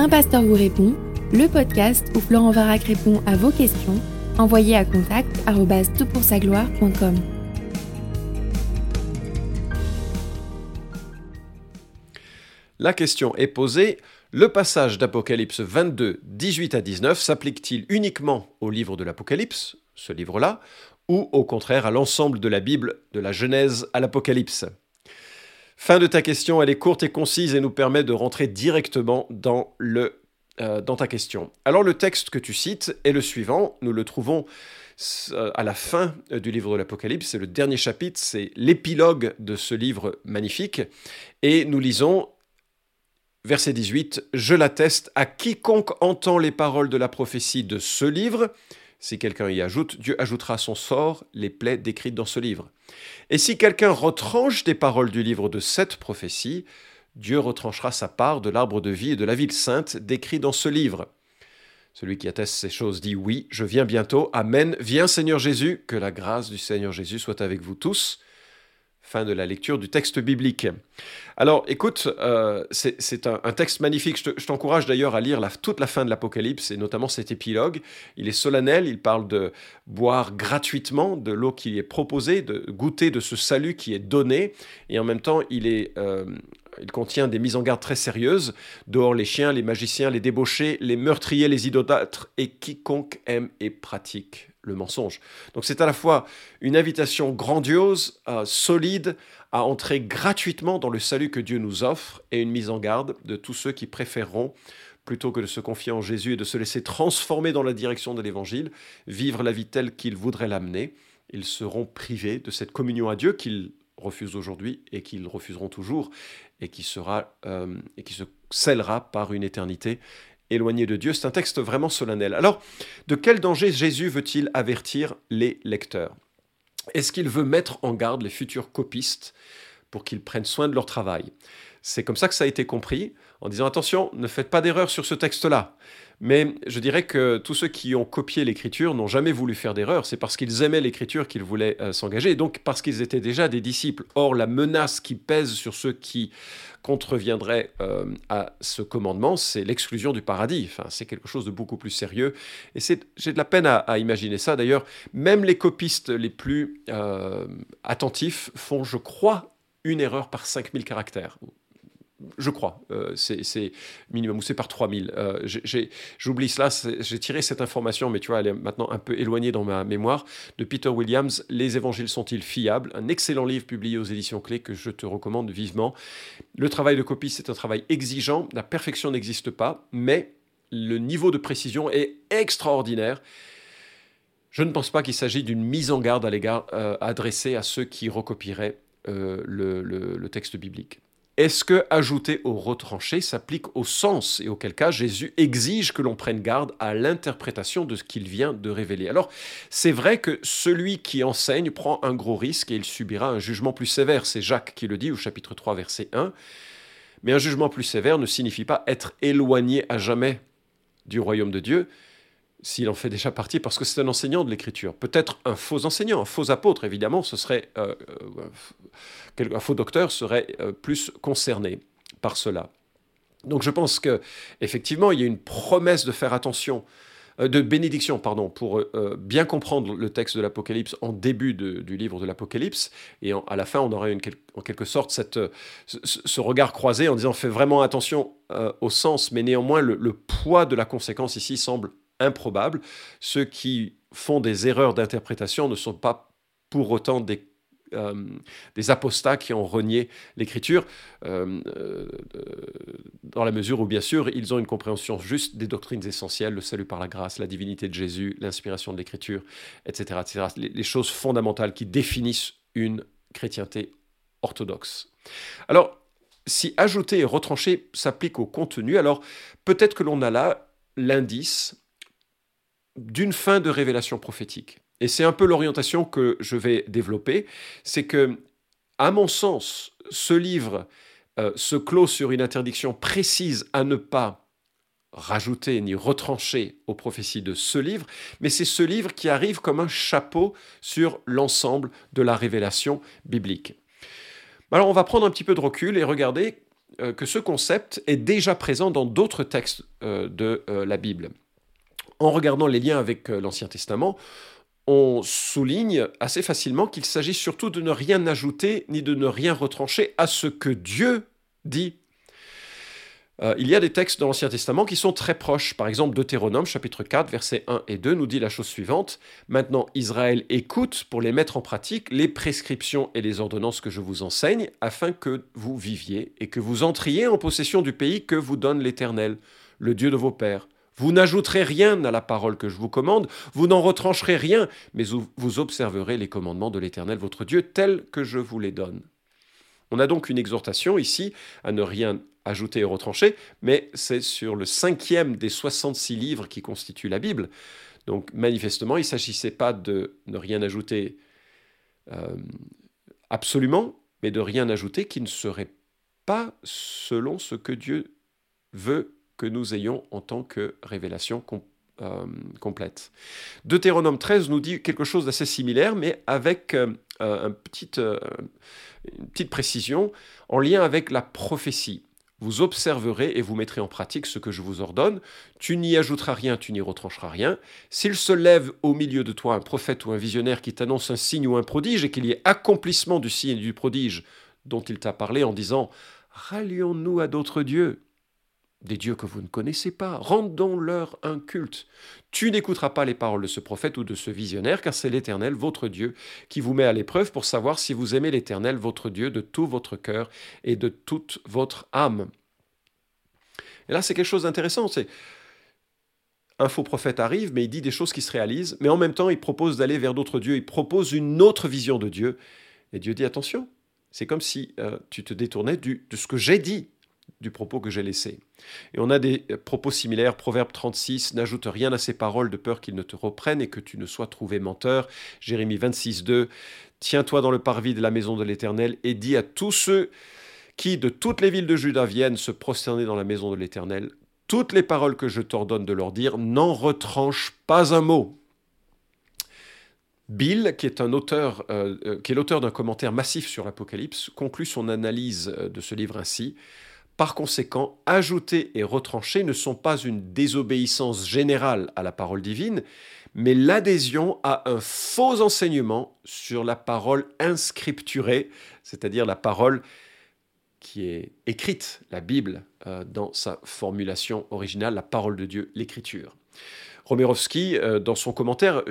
Un pasteur vous répond, le podcast où Florent Varac répond à vos questions, envoyez à contact gloire.com La question est posée, le passage d'Apocalypse 22, 18 à 19 s'applique-t-il uniquement au livre de l'Apocalypse, ce livre-là, ou au contraire à l'ensemble de la Bible, de la Genèse à l'Apocalypse? Fin de ta question, elle est courte et concise et nous permet de rentrer directement dans, le, euh, dans ta question. Alors le texte que tu cites est le suivant, nous le trouvons euh, à la fin du livre de l'Apocalypse, c'est le dernier chapitre, c'est l'épilogue de ce livre magnifique, et nous lisons verset 18, Je l'atteste à quiconque entend les paroles de la prophétie de ce livre, si quelqu'un y ajoute, Dieu ajoutera à son sort les plaies décrites dans ce livre. Et si quelqu'un retranche des paroles du livre de cette prophétie, Dieu retranchera sa part de l'arbre de vie et de la ville sainte décrit dans ce livre. Celui qui atteste ces choses dit oui, je viens bientôt. Amen. Viens Seigneur Jésus, que la grâce du Seigneur Jésus soit avec vous tous. Fin de la lecture du texte biblique. Alors écoute, euh, c'est un, texte magnifique. Je t'encourage d'ailleurs à lire toute la fin de l'Apocalypse et notamment cet épilogue. Il est solennel, il parle de boire gratuitement de l'eau qui est proposée, de goûter de ce salut qui est donné et en même temps il. Euh, il contient des mises en garde très sérieuses. Dehors les chiens, les magiciens, les débauchés, les meurtriers, les idolâtres et quiconque aime et pratique le mensonge. Donc c'est à la fois une invitation grandiose, euh, solide, à entrer gratuitement dans le salut que Dieu nous offre et une mise en garde de tous ceux qui préféreront, plutôt que de se confier en Jésus et de se laisser transformer dans la direction de l'Évangile, vivre la vie telle qu'il voudrait l'amener, ils seront privés de cette communion à Dieu qu'ils refusent aujourd'hui et qu'ils refuseront toujours et qui sera euh, et qui se scellera par une éternité éloigné de Dieu. C'est un texte vraiment solennel. Alors, de quel danger Jésus veut-il avertir les lecteurs? Est-ce qu'il veut mettre en garde les futurs copistes pour qu'ils prennent soin de leur travail? C'est comme ça que ça a été compris, en disant attention, ne faites pas d'erreur sur ce texte-là. Mais je dirais que tous ceux qui ont copié l'écriture n'ont jamais voulu faire d'erreur. C'est parce qu'ils aimaient l'écriture qu'ils voulaient euh, s'engager, et donc parce qu'ils étaient déjà des disciples. Or, la menace qui pèse sur ceux qui contreviendraient euh, à ce commandement, c'est l'exclusion du paradis. Enfin, c'est quelque chose de beaucoup plus sérieux. Et j'ai de la peine à, imaginer ça. D'ailleurs, même les copistes les plus euh, attentifs font, je crois, une erreur par 5000 caractères je crois, euh, c'est minimum, ou c'est par 3000. Euh, J'oublie cela, j'ai tiré cette information, mais tu vois, elle est maintenant un peu éloignée dans ma mémoire, de Peter Williams, Les évangiles sont-ils fiables? Un excellent livre publié aux éditions clés que je te recommande vivement. Le travail de copie, c'est un travail exigeant, la perfection n'existe pas, mais le niveau de précision est extraordinaire. Je ne pense pas qu'il s'agit d'une mise en garde à l'égard euh, adressée à ceux qui recopieraient euh, le texte biblique. Est-ce que ajouter au retranché s'applique au sens et auquel cas Jésus exige que l'on prenne garde à l'interprétation de ce qu'il vient de révéler? Alors, c'est vrai que celui qui enseigne prend un gros risque et il subira un jugement plus sévère. C'est Jacques qui le dit au chapitre 3, verset 1. Mais un jugement plus sévère ne signifie pas être éloigné à jamais du royaume de Dieu, s'il en fait déjà partie, parce que c'est un enseignant de l'écriture. Peut-être un faux enseignant, un faux apôtre, évidemment, ce serait euh, euh, un faux docteur serait euh, plus concerné par cela. Donc je pense que effectivement, il y a une promesse de faire attention, de bénédiction, pardon, pour bien comprendre le texte de l'Apocalypse en début du livre de l'Apocalypse, et à la fin, on aurait en quelque sorte ce, regard croisé en disant fais vraiment attention au sens, mais néanmoins le poids de la conséquence ici semble improbable. Ceux qui font des erreurs d'interprétation ne sont pas pour autant des euh, apostats qui ont renié l'écriture, euh, euh, dans la mesure où, bien sûr, ils ont une compréhension juste des doctrines essentielles, le salut par la grâce, la divinité de Jésus, l'inspiration de l'écriture, etc. etc. Les, choses fondamentales qui définissent une chrétienté orthodoxe. Alors, si ajouter et retrancher s'applique au contenu, alors peut-être que l'on a là l'indice d'une fin de révélation prophétique. Et c'est un peu l'orientation que je vais développer, c'est que, à mon sens, ce livre euh, se clôt sur une interdiction précise à ne pas rajouter ni retrancher aux prophéties de ce livre, mais c'est ce livre qui arrive comme un chapeau sur l'ensemble de la révélation biblique. Alors on va prendre un petit peu de recul et regarder euh, que ce concept est déjà présent dans d'autres textes euh, de la Bible. En regardant les liens avec l'Ancien Testament, on souligne assez facilement qu'il s'agit surtout de ne rien ajouter ni de ne rien retrancher à ce que Dieu dit. Euh, il y a des textes dans l'Ancien Testament qui sont très proches. Par exemple, Deutéronome chapitre 4, versets 1 et 2 nous dit la chose suivante. Maintenant, Israël écoute pour les mettre en pratique les prescriptions et les ordonnances que je vous enseigne, afin que vous viviez et que vous entriez en possession du pays que vous donne l'Éternel, le Dieu de vos pères. Vous n'ajouterez rien à la parole que je vous commande, vous n'en retrancherez rien, mais vous observerez les commandements de l'Éternel votre Dieu tels que je vous les donne. On a donc une exhortation ici à ne rien ajouter et retrancher, mais c'est sur le cinquième des 66 livres qui constituent la Bible. Donc manifestement, il ne s'agissait pas de ne rien ajouter euh, absolument, mais de rien ajouter qui ne serait pas selon ce que Dieu veut que nous ayons en tant que révélation euh, complète. Deutéronome 13 nous dit quelque chose d'assez similaire, mais avec euh, euh, une petite précision en lien avec la prophétie. Vous observerez et vous mettrez en pratique ce que je vous ordonne. Tu n'y ajouteras rien, tu n'y retrancheras rien. S'il se lève au milieu de toi un prophète ou un visionnaire qui t'annonce un signe ou un prodige et qu'il y ait accomplissement du signe et du prodige dont il t'a parlé en disant Rallions-nous à d'autres dieux des dieux que vous ne connaissez pas, rendons-leur un culte. Tu n'écouteras pas les paroles de ce prophète ou de ce visionnaire, car c'est l'Éternel, votre Dieu, qui vous met à l'épreuve pour savoir si vous aimez l'Éternel, votre Dieu, de tout votre cœur et de toute votre âme. Et là, c'est quelque chose d'intéressant. C'est un faux prophète arrive, mais il dit des choses qui se réalisent, mais en même temps, il propose d'aller vers d'autres dieux, il propose une autre vision de Dieu. Et Dieu dit attention, c'est comme si euh, tu te détournais de ce que j'ai dit du propos que j'ai laissé. Et on a des propos similaires, Proverbe 36, n'ajoute rien à ces paroles de peur qu'ils ne te reprennent et que tu ne sois trouvé menteur. Jérémie 26, 2, tiens-toi dans le parvis de la maison de l'Éternel et dis à tous ceux qui de toutes les villes de Juda viennent se prosterner dans la maison de l'Éternel, toutes les paroles que je t'ordonne de leur dire, n'en retranche pas un mot. Bill, qui euh, euh, qui est l'auteur d'un commentaire massif sur l'Apocalypse, conclut son analyse euh, de ce livre ainsi. Par conséquent, ajouter et retrancher ne sont pas une désobéissance générale à la parole divine, mais l'adhésion à un faux enseignement sur la parole inscripturée, c'est-à-dire la parole qui est écrite, la Bible, euh, dans sa formulation originale, la parole de Dieu, l'écriture. Romerovski, euh, dans son commentaire,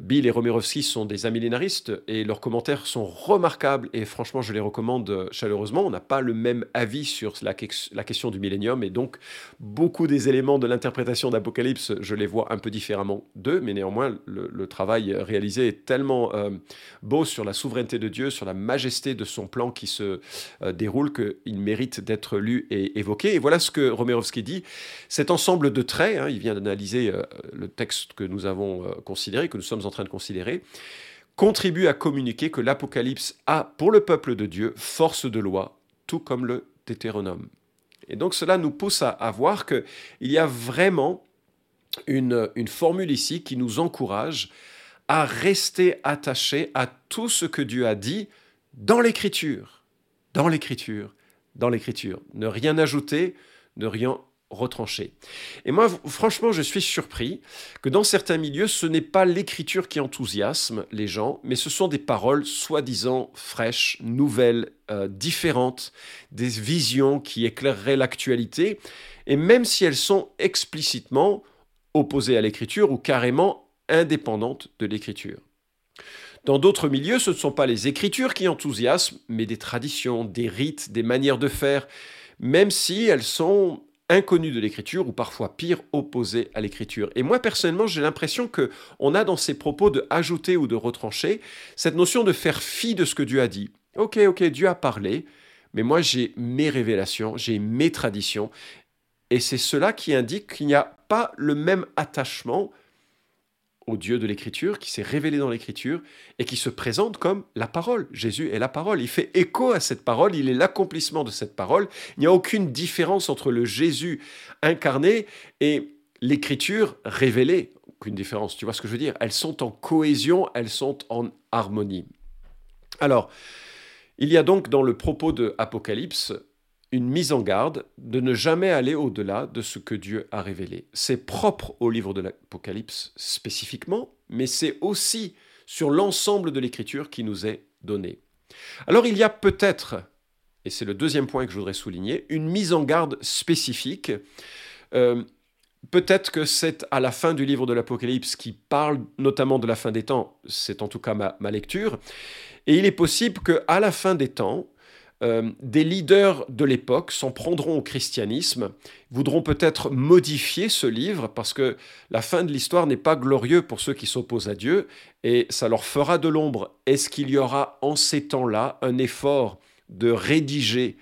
Bill et Romerovski sont des amillénaristes et leurs commentaires sont remarquables et franchement, je les recommande euh, chaleureusement. On n'a pas le même avis sur la, question du millénium et donc beaucoup des éléments de l'interprétation d'Apocalypse, je les vois un peu différemment d'eux, mais néanmoins, le, travail réalisé est tellement euh, beau sur la souveraineté de Dieu, sur la majesté de son plan qui se déroule qu'il mérite d'être lu et évoqué. Et voilà ce que Romerovski dit. Cet ensemble de traits, hein, il vient d'analyser le texte que nous avons euh, considéré, que nous sommes en train de considérer, contribue à communiquer que l'Apocalypse a, pour le peuple de Dieu, force de loi, tout comme le Deutéronome. Et donc cela nous pousse à, voir qu'il y a vraiment une, une formule ici qui nous encourage à rester attachés à tout ce que Dieu a dit dans l'Écriture, dans l'Écriture, dans l'Écriture. Ne rien ajouter, ne rien retranché. Et moi, franchement, je suis surpris que dans certains milieux, ce n'est pas l'écriture qui enthousiasme les gens, mais ce sont des paroles soi-disant fraîches, nouvelles, euh, différentes, des visions qui éclaireraient l'actualité, et même si elles sont explicitement opposées à l'écriture ou carrément indépendantes de l'écriture. Dans d'autres milieux, ce ne sont pas les écritures qui enthousiasment, mais des traditions, des rites, des manières de faire, même si elles sont inconnu de l'écriture ou parfois pire, opposé à l'écriture. Et moi personnellement, j'ai l'impression que on a dans ces propos de ajouter ou de retrancher cette notion de faire fi de ce que Dieu a dit. OK, OK, Dieu a parlé, mais moi j'ai mes révélations, j'ai mes traditions et c'est cela qui indique qu'il n'y a pas le même attachement Dieu de l'Écriture, qui s'est révélé dans l'Écriture et qui se présente comme la parole. Jésus est la parole. Il fait écho à cette parole, il est l'accomplissement de cette parole. Il n'y a aucune différence entre le Jésus incarné et l'Écriture révélée. Aucune différence, tu vois ce que je veux dire? Elles sont en cohésion, elles sont en harmonie. Alors, il y a donc dans le propos de Apocalypse une mise en garde de ne jamais aller au-delà de ce que Dieu a révélé. C'est propre au livre de l'Apocalypse spécifiquement, mais c'est aussi sur l'ensemble de l'Écriture qui nous est donné. Alors il y a peut-être, et c'est le deuxième point que je voudrais souligner, une mise en garde spécifique. Euh, peut-être que c'est à la fin du livre de l'Apocalypse qui parle notamment de la fin des temps, c'est en tout cas ma, ma lecture, et il est possible qu'à la fin des temps, euh, des leaders de l'époque s'en prendront au christianisme, voudront peut-être modifier ce livre parce que la fin de l'histoire n'est pas glorieux pour ceux qui s'opposent à Dieu et ça leur fera de l'ombre. Est-ce qu'il y aura en ces temps-là un effort de rédiger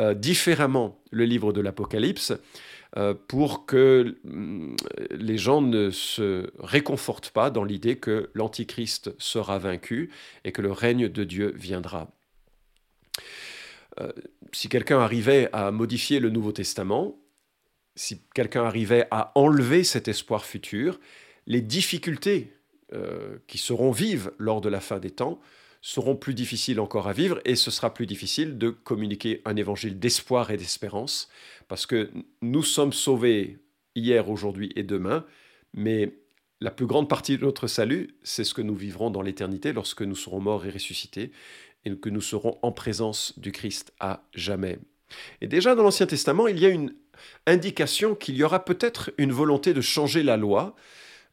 euh, différemment le livre de l'Apocalypse euh, pour que mm, les gens ne se réconfortent pas dans l'idée que l'Antichrist sera vaincu et que le règne de Dieu viendra? Euh, si quelqu'un arrivait à modifier le Nouveau Testament, si quelqu'un arrivait à enlever cet espoir futur, les difficultés euh, qui seront vives lors de la fin des temps seront plus difficiles encore à vivre et ce sera plus difficile de communiquer un évangile d'espoir et d'espérance parce que nous sommes sauvés hier, aujourd'hui et demain, mais la plus grande partie de notre salut, c'est ce que nous vivrons dans l'éternité lorsque nous serons morts et ressuscités et que nous serons en présence du Christ à jamais. Et déjà dans l'Ancien Testament, il y a une indication qu'il y aura peut-être une volonté de changer la loi,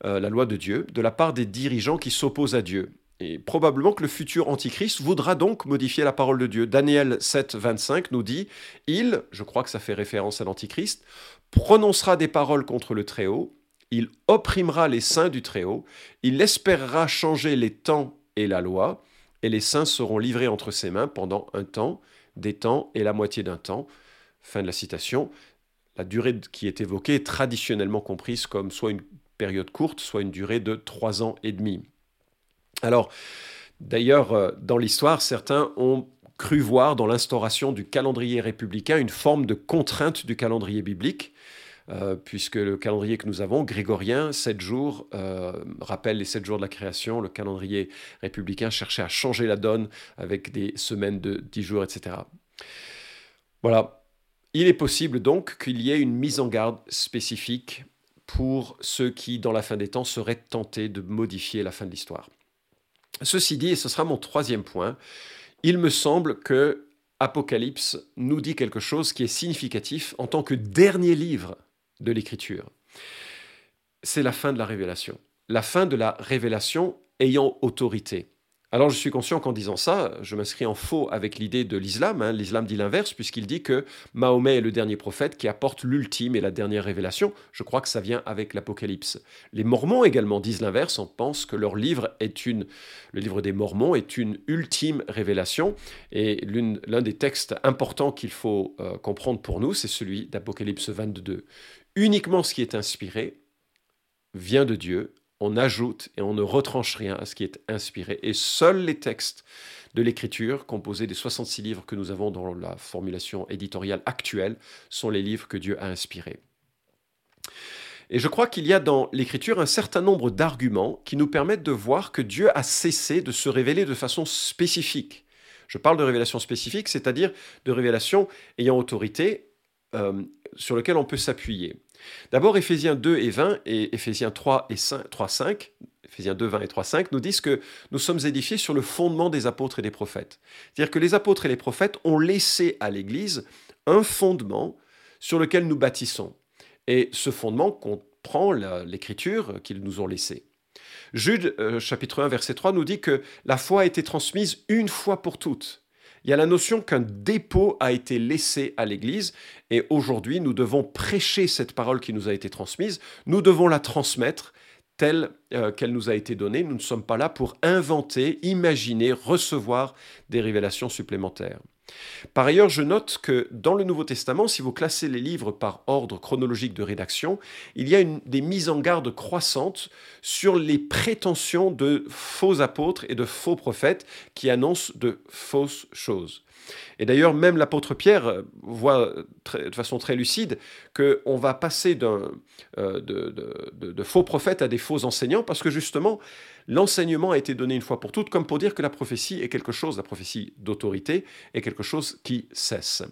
euh, la loi de Dieu, de la part des dirigeants qui s'opposent à Dieu. Et probablement que le futur antichrist voudra donc modifier la parole de Dieu. Daniel 7, 25 nous dit, il, je crois que ça fait référence à l'antichrist, prononcera des paroles contre le Très-Haut, il opprimera les saints du Très-Haut, il espérera changer les temps et la loi, et les saints seront livrés entre ses mains pendant un temps, des temps et la moitié d'un temps. Fin de la citation. La durée qui est évoquée est traditionnellement comprise comme soit une période courte, soit une durée de trois ans et demi. Alors, d'ailleurs, euh, dans l'histoire, certains ont cru voir dans l'instauration du calendrier républicain une forme de contrainte du calendrier biblique, euh, puisque le calendrier que nous avons, grégorien, 7 jours, euh, rappelle les 7 jours de la création, le calendrier républicain cherchait à changer la donne avec des semaines de 10 jours, etc. Voilà. Il est possible donc qu'il y ait une mise en garde spécifique pour ceux qui, dans la fin des temps, seraient tentés de modifier la fin de l'histoire. Ceci dit, et ce sera mon troisième point, il me semble que Apocalypse nous dit quelque chose qui est significatif en tant que dernier livre de l'écriture. C'est la fin de la révélation. La fin de la révélation ayant autorité. Alors je suis conscient qu'en disant ça, je m'inscris en faux avec l'idée de l'islam. Hein. L'islam dit l'inverse, puisqu'il dit que Mahomet est le dernier prophète qui apporte l'ultime et la dernière révélation. Je crois que ça vient avec l'Apocalypse. Les Mormons également disent l'inverse, on pense que leur livre est une, le livre des Mormons est une ultime révélation. Et l'un des textes importants qu'il faut euh, comprendre pour nous, c'est celui d'Apocalypse 22 uniquement ce qui est inspiré vient de Dieu, on ajoute et on ne retranche rien à ce qui est inspiré. Et seuls les textes de l'écriture, composés des 66 livres que nous avons dans la formulation éditoriale actuelle, sont les livres que Dieu a inspirés. Et je crois qu'il y a dans l'écriture un certain nombre d'arguments qui nous permettent de voir que Dieu a cessé de se révéler de façon spécifique. Je parle de révélation spécifique, c'est-à-dire de révélation ayant autorité euh, sur lequel on peut s'appuyer. D'abord, Éphésiens 2 et 20 et Éphésiens 3 et 5, 3, 5, Éphésiens 2, 20 et 3, 5 nous disent que nous sommes édifiés sur le fondement des apôtres et des prophètes. C'est-à-dire que les apôtres et les prophètes ont laissé à l'Église un fondement sur lequel nous bâtissons. Et ce fondement comprend l'écriture qu'ils nous ont laissée. Jude, euh, chapitre 1, verset 3, nous dit que la foi a été transmise une fois pour toutes il y a la notion qu'un dépôt a été laissé à l'Église et aujourd'hui nous devons prêcher cette parole qui nous a été transmise, nous devons la transmettre telle euh, qu'elle nous a été donnée. Nous ne sommes pas là pour inventer, imaginer, recevoir des révélations supplémentaires. Par ailleurs, je note que dans le Nouveau Testament, si vous classez les livres par ordre chronologique de rédaction, il y a des mises en garde croissantes sur les prétentions de faux apôtres et de faux prophètes qui annoncent de fausses choses. Et d'ailleurs, même l'apôtre Pierre euh, voit de façon très lucide qu'on va passer euh, de, faux prophètes à des faux enseignants parce que justement, l'enseignement a été donné une fois pour toutes, comme pour dire que la prophétie est quelque chose, la prophétie d'autorité est quelque chose qui cesse.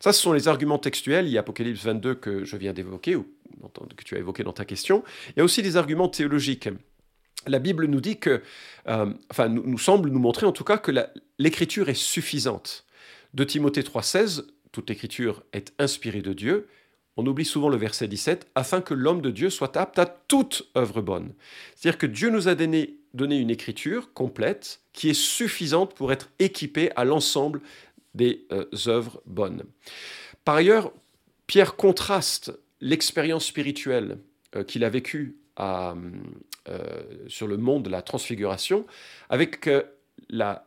Ça, ce sont les arguments textuels. Il y a Apocalypse 22 que je viens d'évoquer, ou que tu as évoqué dans ta question. Il y a aussi des arguments théologiques. La Bible nous dit que, euh, enfin, nous, semble nous montrer en tout cas que l'écriture est suffisante. De Timothée 3,16, toute l'écriture est inspirée de Dieu. On oublie souvent le verset 17, afin que l'homme de Dieu soit apte à toute œuvre bonne. C'est-à-dire que Dieu nous a donné, donné une écriture complète qui est suffisante pour être équipée à l'ensemble des euh, œuvres bonnes. Par ailleurs, Pierre contraste l'expérience spirituelle euh, qu'il a vécue euh, sur le monde de la transfiguration avec la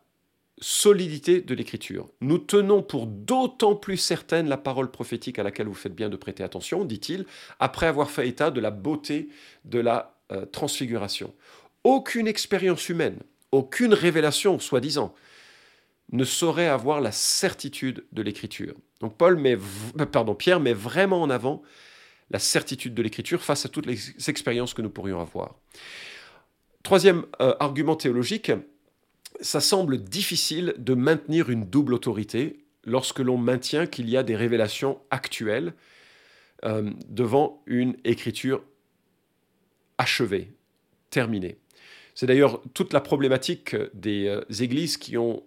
solidité de l'écriture. Nous tenons pour d'autant plus certaine la parole prophétique à laquelle vous faites bien de prêter attention, dit-il, après avoir fait état de la beauté de la transfiguration. Aucune expérience humaine, aucune révélation, soi-disant, ne saurait avoir la certitude de l'écriture. Donc Paul met, euh, pardon, Pierre met vraiment en avant la certitude de l'écriture face à toutes les expériences que nous pourrions avoir. Troisième euh, argument théologique, ça semble difficile de maintenir une double autorité lorsque l'on maintient qu'il y a des révélations actuelles euh, devant une écriture achevée, terminée. C'est d'ailleurs toute la problématique des églises qui ont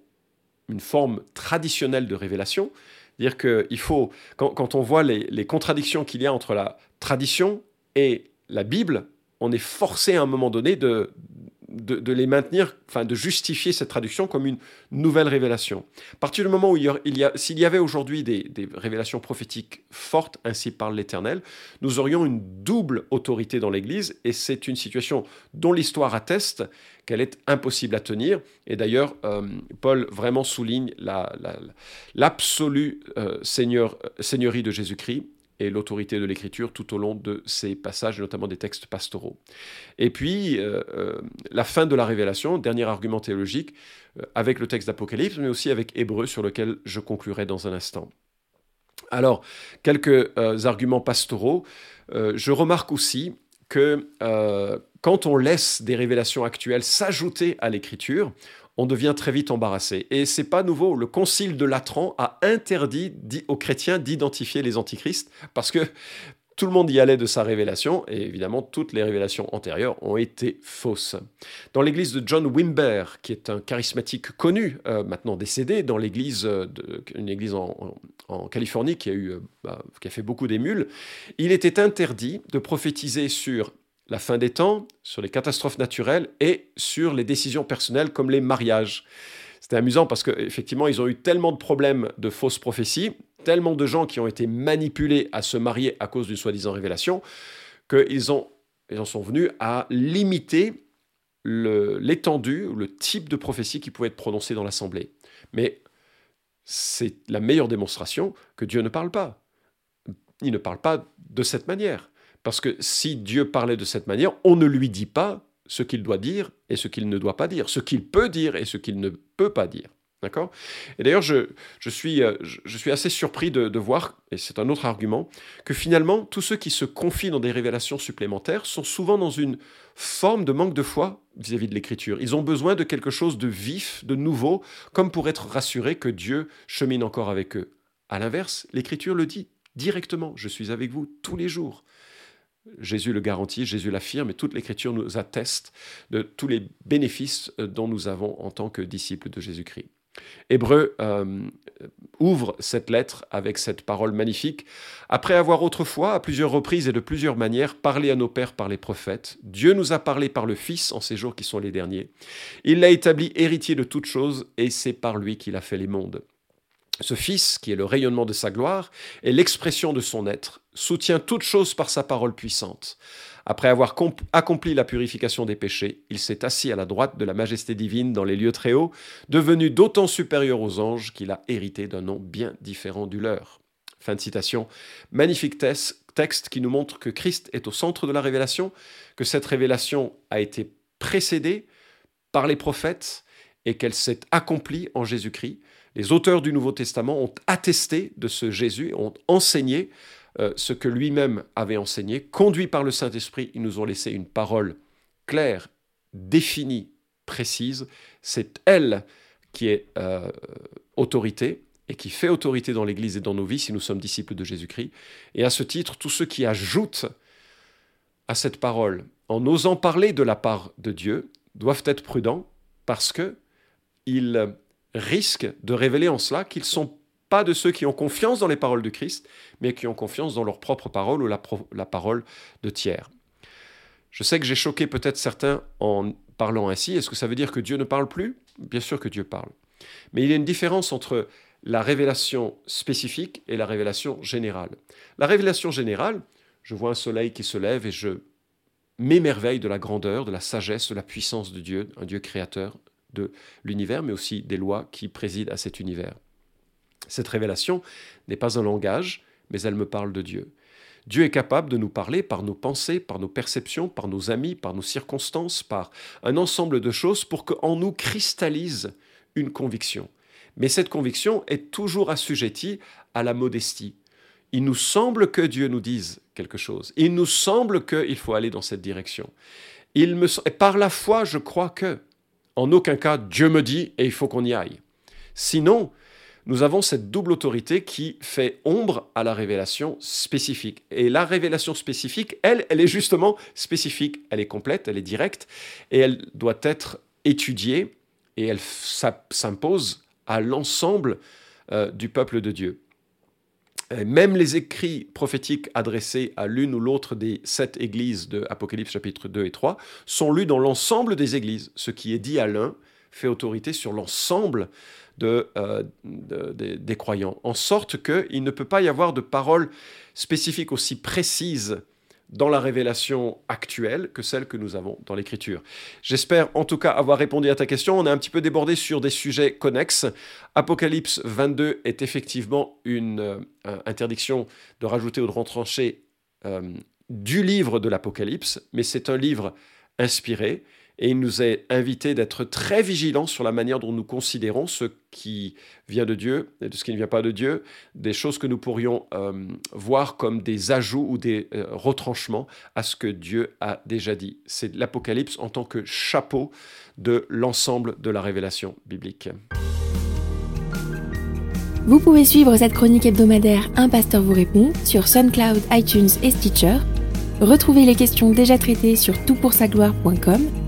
une forme traditionnelle de révélation. Dire qu'il faut, quand, on voit les, contradictions qu'il y a entre la tradition et la Bible, on est forcé à un moment donné de, de, les maintenir, enfin de justifier cette traduction comme une nouvelle révélation. À partir du moment où il y a, s'il y avait aujourd'hui des, révélations prophétiques fortes, ainsi par l'Éternel, nous aurions une double autorité dans l'Église, et c'est une situation dont l'histoire atteste qu'elle est impossible à tenir. Et d'ailleurs, euh, Paul vraiment souligne l'absolue la, euh, seigneur, seigneurie de Jésus-Christ et l'autorité de l'écriture tout au long de ces passages, notamment des textes pastoraux. Et puis, euh, euh, la fin de la révélation, dernier argument théologique, euh, avec le texte d'Apocalypse, mais aussi avec Hébreu, sur lequel je conclurai dans un instant. Alors, quelques arguments pastoraux. je remarque aussi que quand on laisse des révélations actuelles s'ajouter à l'écriture, on devient très vite embarrassé. Et c'est pas nouveau. Le concile de Latran a interdit aux chrétiens d'identifier les antichrists parce que tout le monde y allait de sa révélation, et évidemment, toutes les révélations antérieures ont été fausses. Dans l'église de John Wimber, qui est un charismatique connu, euh, maintenant décédé, dans l'église, euh, une église en, Californie qui a, eu, euh, bah, qui a fait beaucoup d'émules, il était interdit de prophétiser sur la fin des temps, sur les catastrophes naturelles et sur les décisions personnelles comme les mariages. C'était amusant parce qu'effectivement, ils ont eu tellement de problèmes de fausses prophéties, tellement de gens qui ont été manipulés à se marier à cause d'une soi-disant révélation, qu'ils en sont venus à limiter l'étendue ou le type de prophétie qui pouvait être prononcée dans l'assemblée. Mais c'est la meilleure démonstration que Dieu ne parle pas. Il ne parle pas de cette manière. Parce que si Dieu parlait de cette manière, on ne lui dit pas ce qu'il doit dire et ce qu'il ne doit pas dire, ce qu'il peut dire et ce qu'il ne peut pas dire. D'accord? Et d'ailleurs, je, suis, euh, je, suis assez surpris de, voir, et c'est un autre argument, que finalement, tous ceux qui se confient dans des révélations supplémentaires sont souvent dans une forme de manque de foi vis à -vis de l'écriture. Ils ont besoin de quelque chose de vif, de nouveau, comme pour être rassurés que Dieu chemine encore avec eux. À l'inverse, l'écriture le dit directement, je suis avec vous tous les jours. Jésus le garantit, Jésus l'affirme, et toute l'Écriture nous atteste de tous les bénéfices euh, dont nous avons en tant que disciples de Jésus-Christ. Hébreu euh, ouvre cette lettre avec cette parole magnifique. Après avoir autrefois, à plusieurs reprises et de plusieurs manières, parlé à nos pères par les prophètes, Dieu nous a parlé par le Fils en ces jours qui sont les derniers. Il l'a établi héritier de toutes choses, et c'est par lui qu'il a fait les mondes. Ce Fils, qui est le rayonnement de sa gloire, est l'expression de son être, soutient toute chose par sa parole puissante. Après avoir accompli la purification des péchés, il s'est assis à la droite de la majesté divine dans les lieux très hauts, devenu d'autant supérieur aux anges qu'il a hérité d'un nom bien différent du leur. Fin de citation. Magnifique texte qui nous montre que Christ est au centre de la révélation, que cette révélation a été précédée par les prophètes et qu'elle s'est accomplie en Jésus-Christ les auteurs du Nouveau Testament ont attesté de ce Jésus, ont enseigné euh, ce que lui-même avait enseigné. Conduits par le Saint-Esprit, ils nous ont laissé une parole claire, définie, précise. C'est elle qui est euh, autorité et qui fait autorité dans l'Église et dans nos vies si nous sommes disciples de Jésus-Christ. Et à ce titre, tous ceux qui ajoutent à cette parole en osant parler de la part de Dieu doivent être prudents parce que ils risquent de révéler en cela qu'ils ne sont pas de ceux qui ont confiance dans les paroles de Christ, mais qui ont confiance dans leur propre parole ou la, la parole de tiers. Je sais que j'ai choqué peut-être certains en parlant ainsi. Est-ce que ça veut dire que Dieu ne parle plus? Bien sûr que Dieu parle. Mais il y a une différence entre la révélation spécifique et la révélation générale. La révélation générale, je vois un soleil qui se lève et je m'émerveille de la grandeur, de la sagesse, de la puissance de Dieu, un Dieu créateur de l'univers, mais aussi des lois qui président à cet univers. Cette révélation n'est pas un langage, mais elle me parle de Dieu. Dieu est capable de nous parler par nos pensées, par nos perceptions, par nos amis, par nos circonstances, par un ensemble de choses pour qu'en nous cristallise une conviction. Mais cette conviction est toujours assujettie à la modestie. Il nous semble que Dieu nous dise quelque chose. Il nous semble qu'il faut aller dans cette direction. Il me, et par la foi, je crois que, en aucun cas, Dieu me dit et il faut qu'on y aille. Sinon, nous avons cette double autorité qui fait ombre à la révélation spécifique. Et la révélation spécifique, elle, elle est justement spécifique, elle est complète, elle est directe, et elle doit être étudiée, et elle s'impose à l'ensemble euh, du peuple de Dieu. Même les écrits prophétiques adressés à l'une ou l'autre des sept églises de Apocalypse chapitre 2 et 3 sont lus dans l'ensemble des églises. Ce qui est dit à l'un fait autorité sur l'ensemble euh, de, des croyants, en sorte qu'il ne peut pas y avoir de paroles spécifiques aussi précises dans la révélation actuelle que celle que nous avons dans l'Écriture. J'espère en tout cas avoir répondu à ta question. On a un petit peu débordé sur des sujets connexes. Apocalypse 22 est effectivement une euh, interdiction de rajouter ou de rentrancher euh, du livre de l'Apocalypse, mais c'est un livre inspiré et il nous est invité d'être très vigilants sur la manière dont nous considérons ce qui vient de Dieu et de ce qui ne vient pas de Dieu, des choses que nous pourrions euh, voir comme des ajouts ou des euh, retranchements à ce que Dieu a déjà dit. C'est l'Apocalypse en tant que chapeau de l'ensemble de la révélation biblique. Vous pouvez suivre cette chronique hebdomadaire Un pasteur vous répond sur SoundCloud, iTunes et Stitcher. Retrouvez les questions déjà traitées sur toutpoursagloire.com